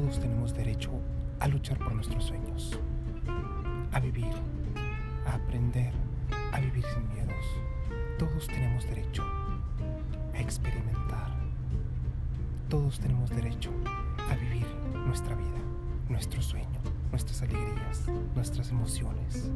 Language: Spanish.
todos tenemos derecho a luchar por nuestros sueños, a vivir, a aprender, a vivir sin miedos. Todos tenemos derecho a experimentar. Todos tenemos derecho a vivir nuestra vida, nuestro sueño, nuestras alegrías, nuestras emociones.